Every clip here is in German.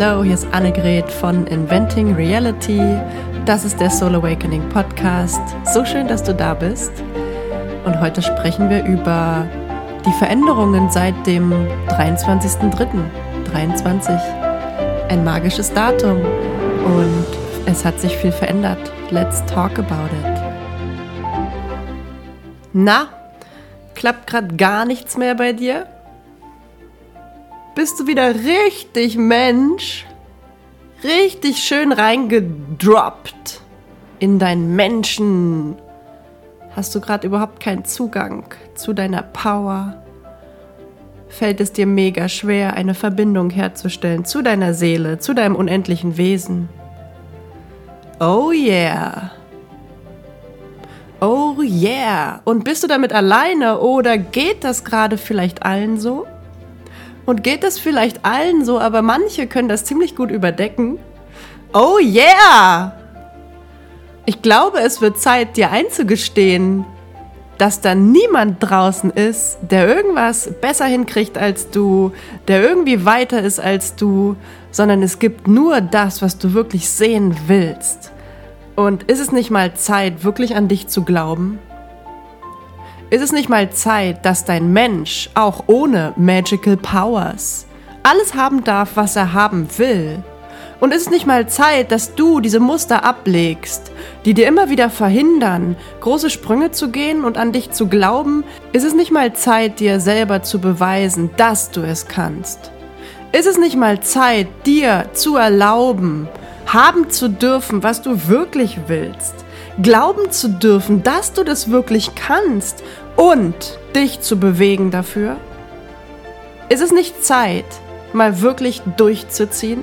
Hallo, hier ist Annegret von Inventing Reality. Das ist der Soul Awakening Podcast. So schön, dass du da bist. Und heute sprechen wir über die Veränderungen seit dem 23.03.23. Ein magisches Datum. Und es hat sich viel verändert. Let's talk about it. Na, klappt gerade gar nichts mehr bei dir? Bist du wieder richtig Mensch, richtig schön reingedroppt in deinen Menschen. Hast du gerade überhaupt keinen Zugang zu deiner Power? Fällt es dir mega schwer, eine Verbindung herzustellen zu deiner Seele, zu deinem unendlichen Wesen? Oh yeah! Oh yeah! Und bist du damit alleine oder geht das gerade vielleicht allen so? Und geht das vielleicht allen so, aber manche können das ziemlich gut überdecken? Oh yeah! Ich glaube, es wird Zeit, dir einzugestehen, dass da niemand draußen ist, der irgendwas besser hinkriegt als du, der irgendwie weiter ist als du, sondern es gibt nur das, was du wirklich sehen willst. Und ist es nicht mal Zeit, wirklich an dich zu glauben? Ist es nicht mal Zeit, dass dein Mensch auch ohne Magical Powers alles haben darf, was er haben will? Und ist es nicht mal Zeit, dass du diese Muster ablegst, die dir immer wieder verhindern, große Sprünge zu gehen und an dich zu glauben? Ist es nicht mal Zeit, dir selber zu beweisen, dass du es kannst? Ist es nicht mal Zeit, dir zu erlauben, haben zu dürfen, was du wirklich willst? Glauben zu dürfen, dass du das wirklich kannst und dich zu bewegen dafür? Ist es nicht Zeit, mal wirklich durchzuziehen?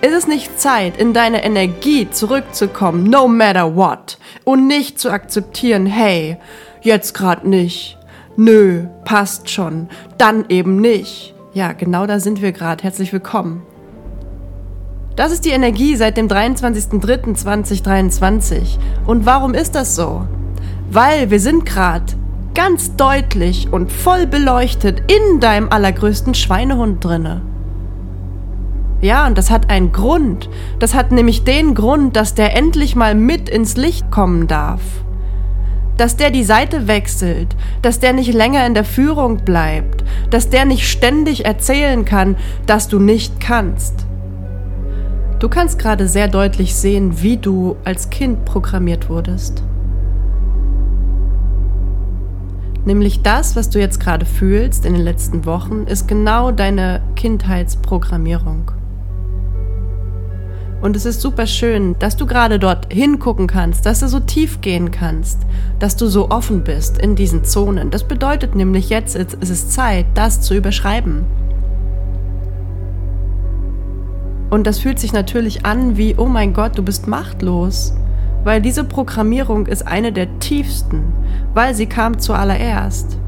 Ist es nicht Zeit, in deine Energie zurückzukommen, no matter what, und nicht zu akzeptieren, hey, jetzt grad nicht, nö, passt schon, dann eben nicht. Ja, genau da sind wir gerade. Herzlich willkommen. Das ist die Energie seit dem 23.03.2023. Und warum ist das so? Weil wir sind gerade ganz deutlich und voll beleuchtet in deinem allergrößten Schweinehund drinne. Ja, und das hat einen Grund. Das hat nämlich den Grund, dass der endlich mal mit ins Licht kommen darf. Dass der die Seite wechselt, dass der nicht länger in der Führung bleibt, dass der nicht ständig erzählen kann, dass du nicht kannst. Du kannst gerade sehr deutlich sehen, wie du als Kind programmiert wurdest. Nämlich das, was du jetzt gerade fühlst in den letzten Wochen, ist genau deine Kindheitsprogrammierung. Und es ist super schön, dass du gerade dort hingucken kannst, dass du so tief gehen kannst, dass du so offen bist in diesen Zonen. Das bedeutet nämlich jetzt ist es Zeit, das zu überschreiben. Und das fühlt sich natürlich an wie, oh mein Gott, du bist machtlos weil diese Programmierung ist eine der tiefsten, weil sie kam zuallererst.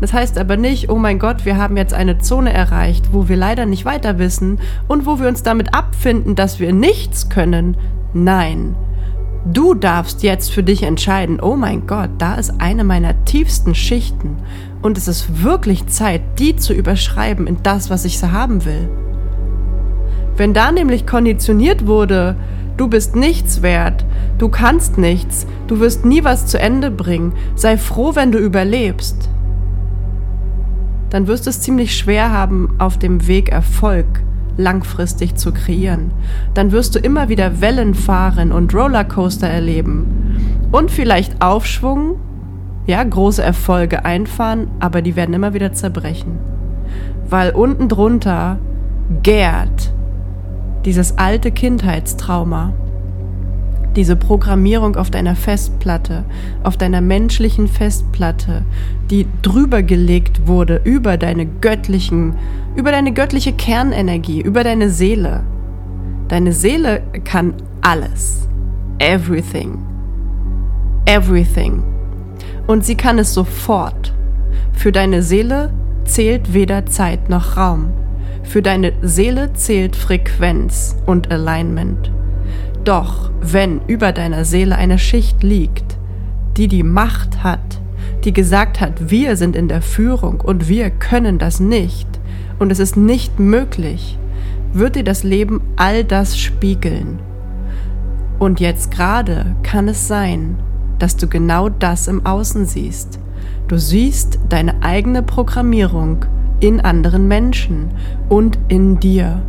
Das heißt aber nicht, oh mein Gott, wir haben jetzt eine Zone erreicht, wo wir leider nicht weiter wissen und wo wir uns damit abfinden, dass wir nichts können. Nein. Du darfst jetzt für dich entscheiden, oh mein Gott, da ist eine meiner tiefsten Schichten und es ist wirklich Zeit, die zu überschreiben in das, was ich so haben will. Wenn da nämlich konditioniert wurde, Du bist nichts wert, du kannst nichts, du wirst nie was zu Ende bringen, sei froh, wenn du überlebst. Dann wirst du es ziemlich schwer haben, auf dem Weg Erfolg langfristig zu kreieren. Dann wirst du immer wieder Wellen fahren und Rollercoaster erleben. Und vielleicht Aufschwung, ja, große Erfolge einfahren, aber die werden immer wieder zerbrechen. Weil unten drunter gärt dieses alte Kindheitstrauma, diese Programmierung auf deiner Festplatte, auf deiner menschlichen Festplatte, die drüber gelegt wurde über deine göttlichen, über deine göttliche Kernenergie, über deine Seele. Deine Seele kann alles. Everything. Everything. Und sie kann es sofort. Für deine Seele zählt weder Zeit noch Raum. Für deine Seele zählt Frequenz und Alignment. Doch wenn über deiner Seele eine Schicht liegt, die die Macht hat, die gesagt hat, wir sind in der Führung und wir können das nicht und es ist nicht möglich, wird dir das Leben all das spiegeln. Und jetzt gerade kann es sein, dass du genau das im Außen siehst. Du siehst deine eigene Programmierung in anderen Menschen und in dir.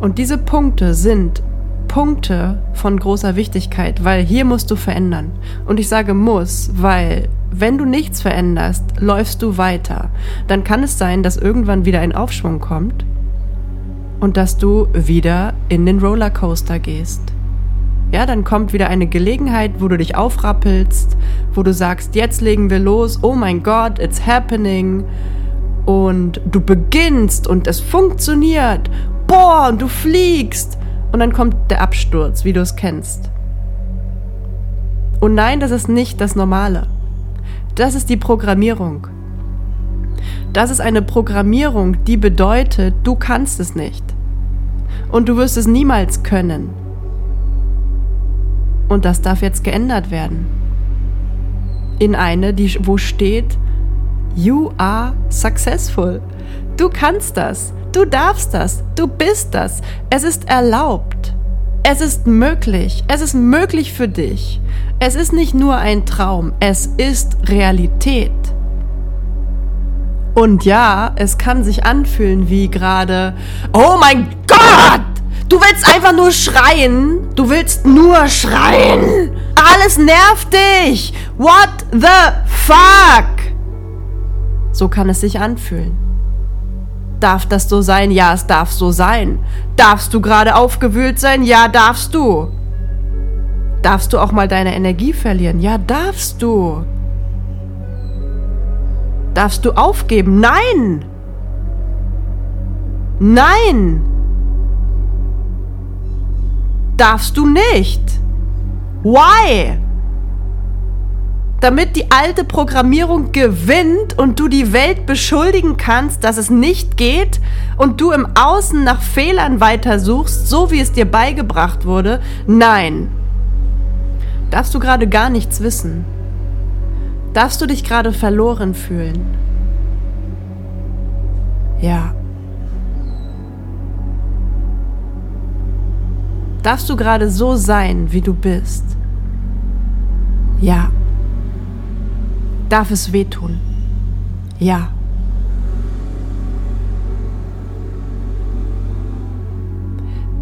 Und diese Punkte sind Punkte von großer Wichtigkeit, weil hier musst du verändern. Und ich sage muss, weil wenn du nichts veränderst, läufst du weiter. Dann kann es sein, dass irgendwann wieder ein Aufschwung kommt und dass du wieder in den Rollercoaster gehst. Ja, dann kommt wieder eine Gelegenheit, wo du dich aufrappelst, wo du sagst, jetzt legen wir los, oh mein Gott, it's happening. Und du beginnst und es funktioniert. Boah, und du fliegst. Und dann kommt der Absturz, wie du es kennst. Und nein, das ist nicht das Normale. Das ist die Programmierung. Das ist eine Programmierung, die bedeutet, du kannst es nicht. Und du wirst es niemals können. Und das darf jetzt geändert werden. In eine, die, wo steht, You are successful. Du kannst das. Du darfst das. Du bist das. Es ist erlaubt. Es ist möglich. Es ist möglich für dich. Es ist nicht nur ein Traum. Es ist Realität. Und ja, es kann sich anfühlen wie gerade, oh mein Gott! Du willst einfach nur schreien. Du willst nur schreien. Alles nervt dich. What the fuck? So kann es sich anfühlen. Darf das so sein? Ja, es darf so sein. Darfst du gerade aufgewühlt sein? Ja, darfst du. Darfst du auch mal deine Energie verlieren? Ja, darfst du. Darfst du aufgeben? Nein! Nein! darfst du nicht. Why? Damit die alte Programmierung gewinnt und du die Welt beschuldigen kannst, dass es nicht geht und du im Außen nach Fehlern weitersuchst, so wie es dir beigebracht wurde? Nein. Darfst du gerade gar nichts wissen? Darfst du dich gerade verloren fühlen? Ja. Darfst du gerade so sein, wie du bist? Ja. Darf es wehtun? Ja.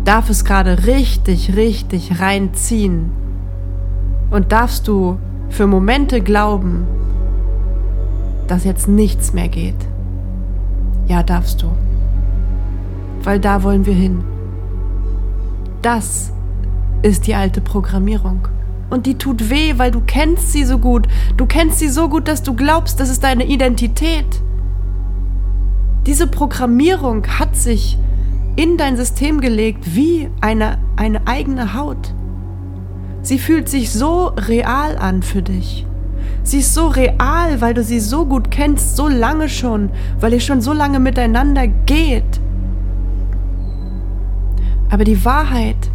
Darf es gerade richtig, richtig reinziehen? Und darfst du für Momente glauben, dass jetzt nichts mehr geht? Ja, darfst du. Weil da wollen wir hin. Das ist die alte Programmierung. Und die tut weh, weil du kennst sie so gut. Du kennst sie so gut, dass du glaubst, das ist deine Identität. Diese Programmierung hat sich in dein System gelegt wie eine, eine eigene Haut. Sie fühlt sich so real an für dich. Sie ist so real, weil du sie so gut kennst, so lange schon, weil ihr schon so lange miteinander geht. Aber die Wahrheit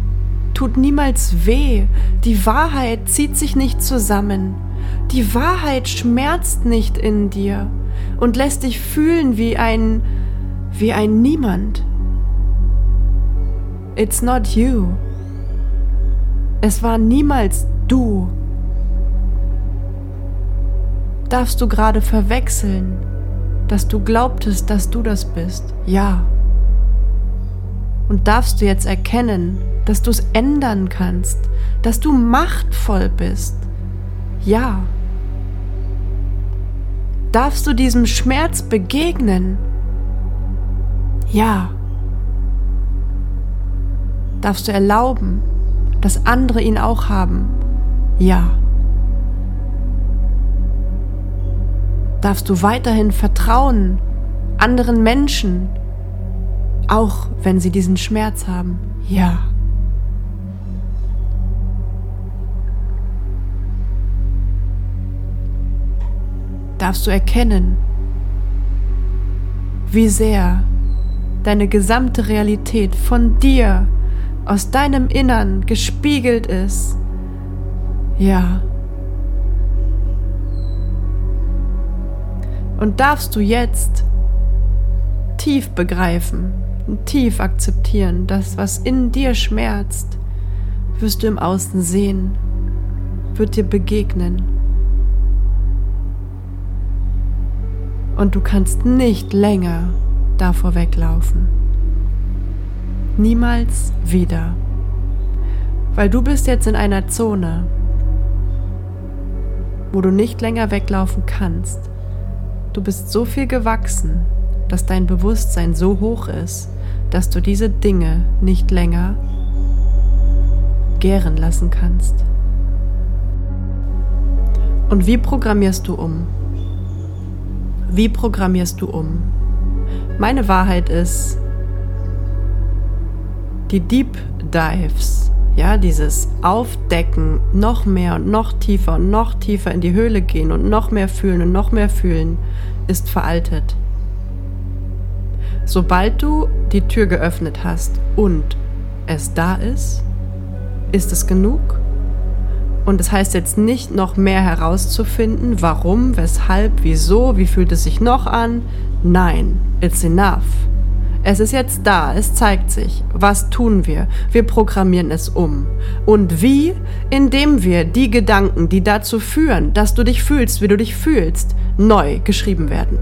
tut niemals weh. Die Wahrheit zieht sich nicht zusammen. Die Wahrheit schmerzt nicht in dir und lässt dich fühlen wie ein wie ein Niemand. It's not you. Es war niemals du. Darfst du gerade verwechseln, dass du glaubtest, dass du das bist? Ja. Und darfst du jetzt erkennen, dass du es ändern kannst, dass du machtvoll bist? Ja. Darfst du diesem Schmerz begegnen? Ja. Darfst du erlauben, dass andere ihn auch haben? Ja. Darfst du weiterhin vertrauen anderen Menschen, auch wenn sie diesen Schmerz haben. Ja. Darfst du erkennen, wie sehr deine gesamte Realität von dir, aus deinem Innern gespiegelt ist. Ja. Und darfst du jetzt tief begreifen, tief akzeptieren. Das, was in dir schmerzt, wirst du im Außen sehen, wird dir begegnen. Und du kannst nicht länger davor weglaufen. Niemals wieder. Weil du bist jetzt in einer Zone, wo du nicht länger weglaufen kannst. Du bist so viel gewachsen, dass dein Bewusstsein so hoch ist, dass du diese Dinge nicht länger gären lassen kannst. Und wie programmierst du um? Wie programmierst du um? Meine Wahrheit ist, die Deep Dives, ja, dieses Aufdecken, noch mehr und noch tiefer und noch tiefer in die Höhle gehen und noch mehr fühlen und noch mehr fühlen, ist veraltet. Sobald du die Tür geöffnet hast und es da ist, ist es genug. Und es das heißt jetzt nicht noch mehr herauszufinden, warum, weshalb, wieso, wie fühlt es sich noch an. Nein, it's enough. Es ist jetzt da, es zeigt sich. Was tun wir? Wir programmieren es um. Und wie? Indem wir die Gedanken, die dazu führen, dass du dich fühlst, wie du dich fühlst, neu geschrieben werden.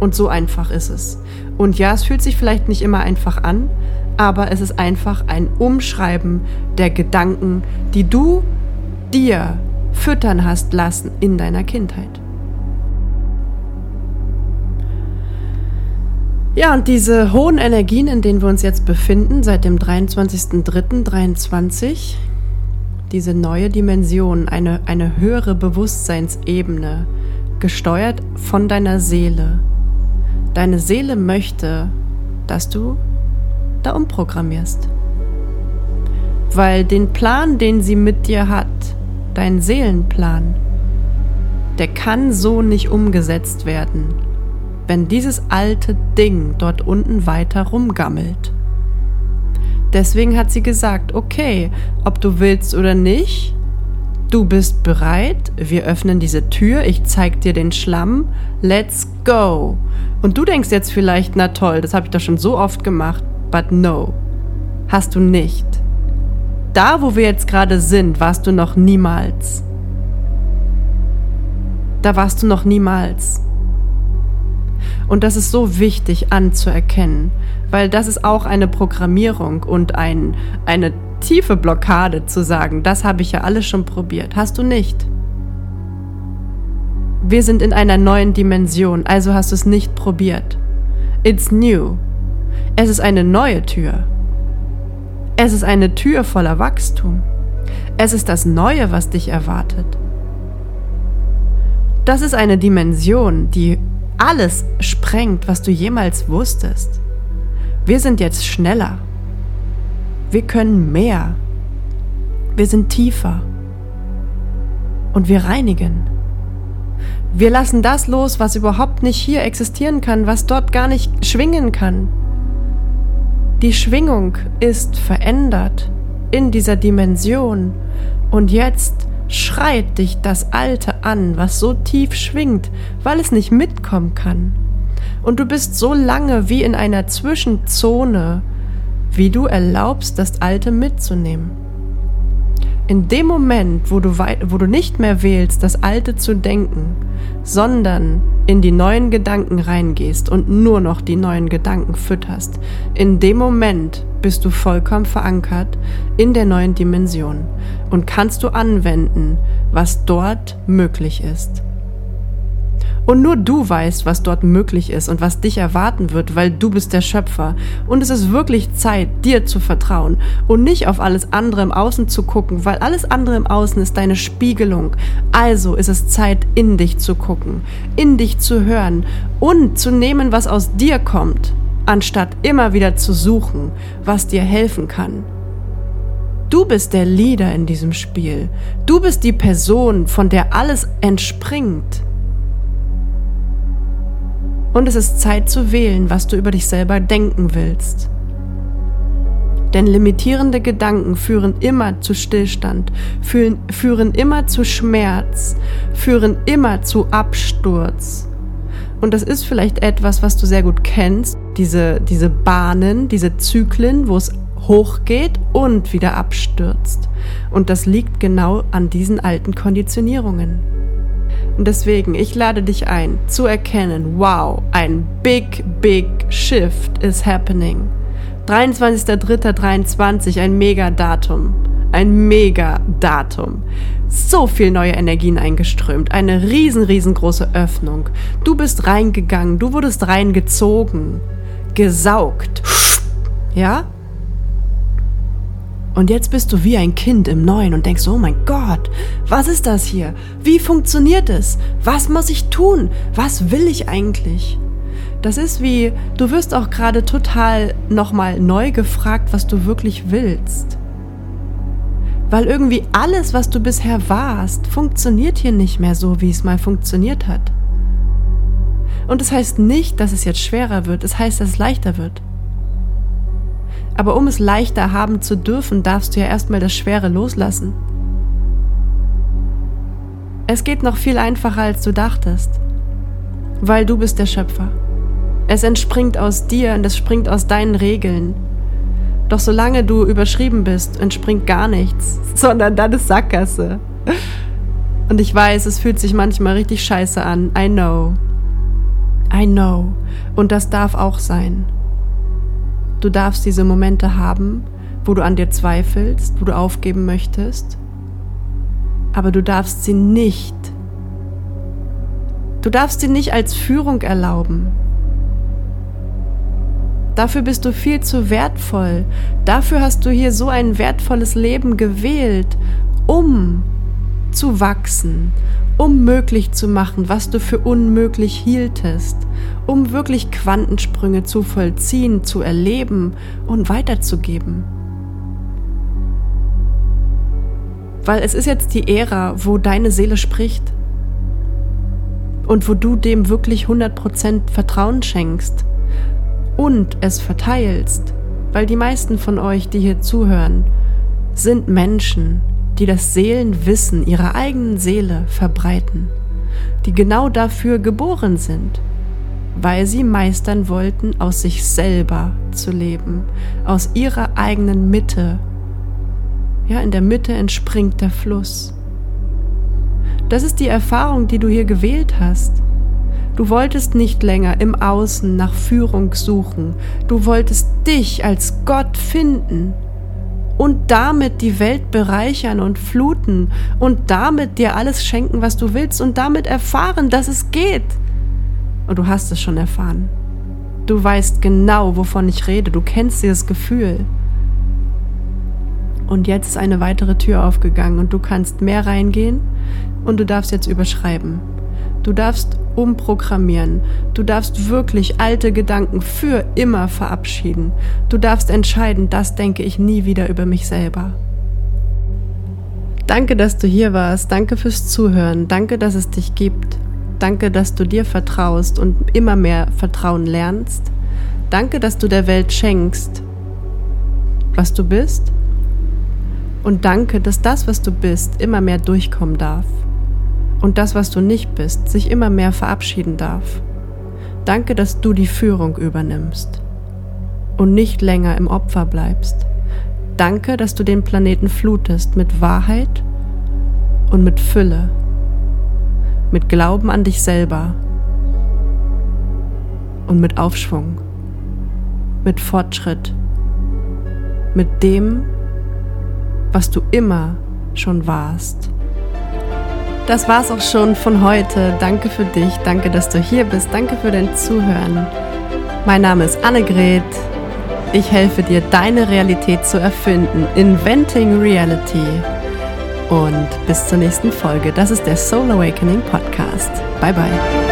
Und so einfach ist es. Und ja, es fühlt sich vielleicht nicht immer einfach an, aber es ist einfach ein Umschreiben der Gedanken, die du dir füttern hast lassen in deiner Kindheit. Ja, und diese hohen Energien, in denen wir uns jetzt befinden, seit dem 23.03.23, diese neue Dimension, eine, eine höhere Bewusstseinsebene, gesteuert von deiner Seele. Deine Seele möchte, dass du da umprogrammierst. Weil den Plan, den sie mit dir hat, dein Seelenplan, der kann so nicht umgesetzt werden wenn dieses alte Ding dort unten weiter rumgammelt. Deswegen hat sie gesagt, okay, ob du willst oder nicht, du bist bereit, wir öffnen diese Tür, ich zeig dir den Schlamm, let's go. Und du denkst jetzt vielleicht, na toll, das habe ich doch schon so oft gemacht, but no, hast du nicht. Da, wo wir jetzt gerade sind, warst du noch niemals. Da warst du noch niemals. Und das ist so wichtig anzuerkennen, weil das ist auch eine Programmierung und ein, eine tiefe Blockade zu sagen, das habe ich ja alles schon probiert. Hast du nicht. Wir sind in einer neuen Dimension, also hast du es nicht probiert. It's new. Es ist eine neue Tür. Es ist eine Tür voller Wachstum. Es ist das Neue, was dich erwartet. Das ist eine Dimension, die alles sprengt, was du jemals wusstest. Wir sind jetzt schneller. Wir können mehr. Wir sind tiefer. Und wir reinigen. Wir lassen das los, was überhaupt nicht hier existieren kann, was dort gar nicht schwingen kann. Die Schwingung ist verändert in dieser Dimension. Und jetzt schreit dich das Alte an, was so tief schwingt, weil es nicht mitkommen kann. Und du bist so lange wie in einer Zwischenzone, wie du erlaubst, das Alte mitzunehmen. In dem Moment, wo du, wo du nicht mehr wählst, das Alte zu denken, sondern in die neuen Gedanken reingehst und nur noch die neuen Gedanken fütterst, in dem Moment bist du vollkommen verankert in der neuen Dimension und kannst du anwenden, was dort möglich ist. Und nur du weißt, was dort möglich ist und was dich erwarten wird, weil du bist der Schöpfer. Und es ist wirklich Zeit, dir zu vertrauen und nicht auf alles andere im Außen zu gucken, weil alles andere im Außen ist deine Spiegelung. Also ist es Zeit, in dich zu gucken, in dich zu hören und zu nehmen, was aus dir kommt, anstatt immer wieder zu suchen, was dir helfen kann. Du bist der Leader in diesem Spiel. Du bist die Person, von der alles entspringt. Und es ist Zeit zu wählen, was du über dich selber denken willst. Denn limitierende Gedanken führen immer zu Stillstand, führen, führen immer zu Schmerz, führen immer zu Absturz. Und das ist vielleicht etwas, was du sehr gut kennst, diese, diese Bahnen, diese Zyklen, wo es hochgeht und wieder abstürzt. Und das liegt genau an diesen alten Konditionierungen. Und deswegen, ich lade dich ein, zu erkennen, wow, ein big, big shift is happening. 23.03.23, ein Megadatum. Ein Megadatum. So viel neue Energien eingeströmt. Eine riesen, riesengroße Öffnung. Du bist reingegangen, du wurdest reingezogen. Gesaugt. Ja? Und jetzt bist du wie ein Kind im Neuen und denkst, oh mein Gott, was ist das hier? Wie funktioniert es? Was muss ich tun? Was will ich eigentlich? Das ist wie, du wirst auch gerade total nochmal neu gefragt, was du wirklich willst. Weil irgendwie alles, was du bisher warst, funktioniert hier nicht mehr so, wie es mal funktioniert hat. Und es das heißt nicht, dass es jetzt schwerer wird, es das heißt, dass es leichter wird. Aber um es leichter haben zu dürfen, darfst du ja erstmal das Schwere loslassen. Es geht noch viel einfacher, als du dachtest, weil du bist der Schöpfer. Es entspringt aus dir und es springt aus deinen Regeln. Doch solange du überschrieben bist, entspringt gar nichts, sondern ist Sackgasse. Und ich weiß, es fühlt sich manchmal richtig scheiße an. I know. I know. Und das darf auch sein. Du darfst diese Momente haben, wo du an dir zweifelst, wo du aufgeben möchtest, aber du darfst sie nicht. Du darfst sie nicht als Führung erlauben. Dafür bist du viel zu wertvoll. Dafür hast du hier so ein wertvolles Leben gewählt, um zu wachsen, um möglich zu machen, was du für unmöglich hieltest, um wirklich Quantensprünge zu vollziehen, zu erleben und weiterzugeben. Weil es ist jetzt die Ära, wo deine Seele spricht und wo du dem wirklich 100% Vertrauen schenkst und es verteilst, weil die meisten von euch, die hier zuhören, sind Menschen, die das Seelenwissen ihrer eigenen Seele verbreiten, die genau dafür geboren sind, weil sie meistern wollten, aus sich selber zu leben, aus ihrer eigenen Mitte. Ja, in der Mitte entspringt der Fluss. Das ist die Erfahrung, die du hier gewählt hast. Du wolltest nicht länger im Außen nach Führung suchen, du wolltest dich als Gott finden und damit die Welt bereichern und fluten und damit dir alles schenken, was du willst und damit erfahren, dass es geht. Und du hast es schon erfahren. Du weißt genau, wovon ich rede, du kennst dieses Gefühl. Und jetzt ist eine weitere Tür aufgegangen und du kannst mehr reingehen und du darfst jetzt überschreiben. Du darfst umprogrammieren. Du darfst wirklich alte Gedanken für immer verabschieden. Du darfst entscheiden, das denke ich nie wieder über mich selber. Danke, dass du hier warst. Danke fürs Zuhören. Danke, dass es dich gibt. Danke, dass du dir vertraust und immer mehr Vertrauen lernst. Danke, dass du der Welt schenkst, was du bist. Und danke, dass das, was du bist, immer mehr durchkommen darf und das, was du nicht bist, sich immer mehr verabschieden darf. Danke, dass du die Führung übernimmst und nicht länger im Opfer bleibst. Danke, dass du den Planeten flutest mit Wahrheit und mit Fülle, mit Glauben an dich selber und mit Aufschwung, mit Fortschritt, mit dem, was du immer schon warst. Das war's auch schon von heute. Danke für dich, danke, dass du hier bist, danke für dein Zuhören. Mein Name ist Annegret. Ich helfe dir, deine Realität zu erfinden. Inventing Reality. Und bis zur nächsten Folge. Das ist der Soul Awakening Podcast. Bye bye.